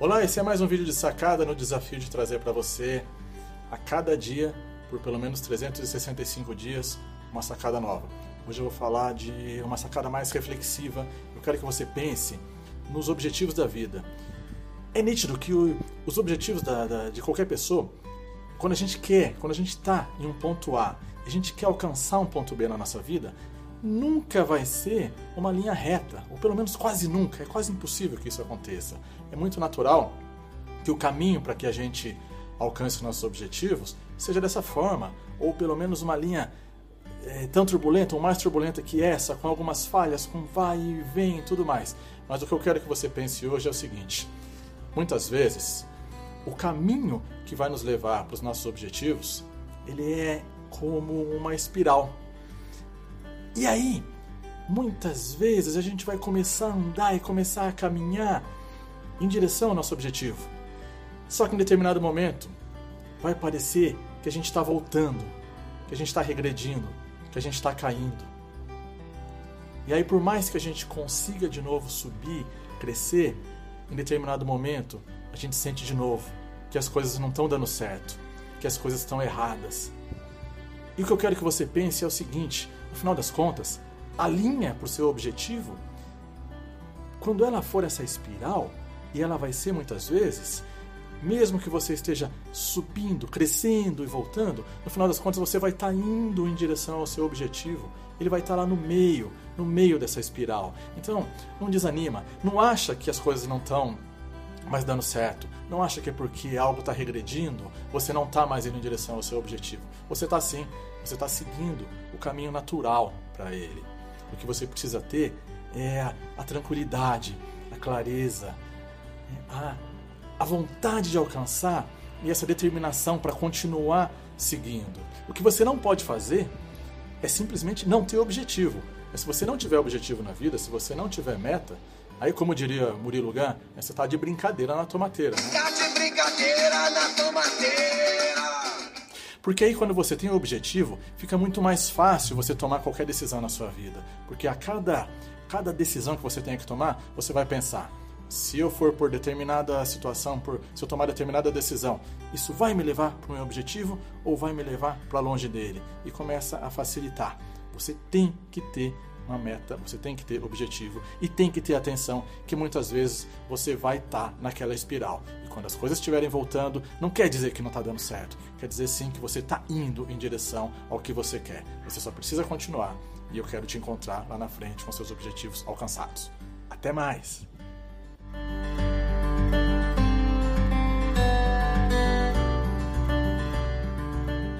Olá, esse é mais um vídeo de sacada no desafio de trazer para você a cada dia, por pelo menos 365 dias, uma sacada nova. Hoje eu vou falar de uma sacada mais reflexiva. Eu quero que você pense nos objetivos da vida. É nítido que o, os objetivos da, da, de qualquer pessoa, quando a gente quer, quando a gente está em um ponto A, a gente quer alcançar um ponto B na nossa vida, nunca vai ser uma linha reta, ou pelo menos quase nunca, é quase impossível que isso aconteça. É muito natural que o caminho para que a gente alcance nossos objetivos seja dessa forma, ou pelo menos uma linha é, tão turbulenta, ou mais turbulenta que essa, com algumas falhas, com vai e vem e tudo mais. Mas o que eu quero que você pense hoje é o seguinte: muitas vezes, o caminho que vai nos levar para os nossos objetivos, ele é como uma espiral e aí, muitas vezes a gente vai começar a andar e começar a caminhar em direção ao nosso objetivo. Só que em determinado momento vai parecer que a gente está voltando, que a gente está regredindo, que a gente está caindo. E aí, por mais que a gente consiga de novo subir, crescer, em determinado momento a gente sente de novo que as coisas não estão dando certo, que as coisas estão erradas. E o que eu quero que você pense é o seguinte: no final das contas, a linha para o seu objetivo, quando ela for essa espiral, e ela vai ser muitas vezes, mesmo que você esteja subindo, crescendo e voltando, no final das contas você vai estar tá indo em direção ao seu objetivo. Ele vai estar tá lá no meio, no meio dessa espiral. Então, não desanima, não acha que as coisas não estão mais dando certo. Não acha que é porque algo está regredindo, você não está mais indo em direção ao seu objetivo. Você está sim, você está seguindo o caminho natural para ele. O que você precisa ter é a, a tranquilidade, a clareza, a, a vontade de alcançar e essa determinação para continuar seguindo. O que você não pode fazer é simplesmente não ter objetivo. Mas se você não tiver objetivo na vida, se você não tiver meta, aí como diria Murilo Gun, você está de brincadeira na tomateira. Né? Tá de brincadeira na tomateira. Porque aí quando você tem um objetivo, fica muito mais fácil você tomar qualquer decisão na sua vida. Porque a cada, cada decisão que você tem que tomar, você vai pensar, se eu for por determinada situação, por se eu tomar determinada decisão, isso vai me levar para o meu objetivo ou vai me levar para longe dele? E começa a facilitar. Você tem que ter uma meta, você tem que ter objetivo e tem que ter atenção que muitas vezes você vai estar tá naquela espiral. E quando as coisas estiverem voltando, não quer dizer que não está dando certo, quer dizer sim que você está indo em direção ao que você quer. Você só precisa continuar e eu quero te encontrar lá na frente com seus objetivos alcançados. Até mais!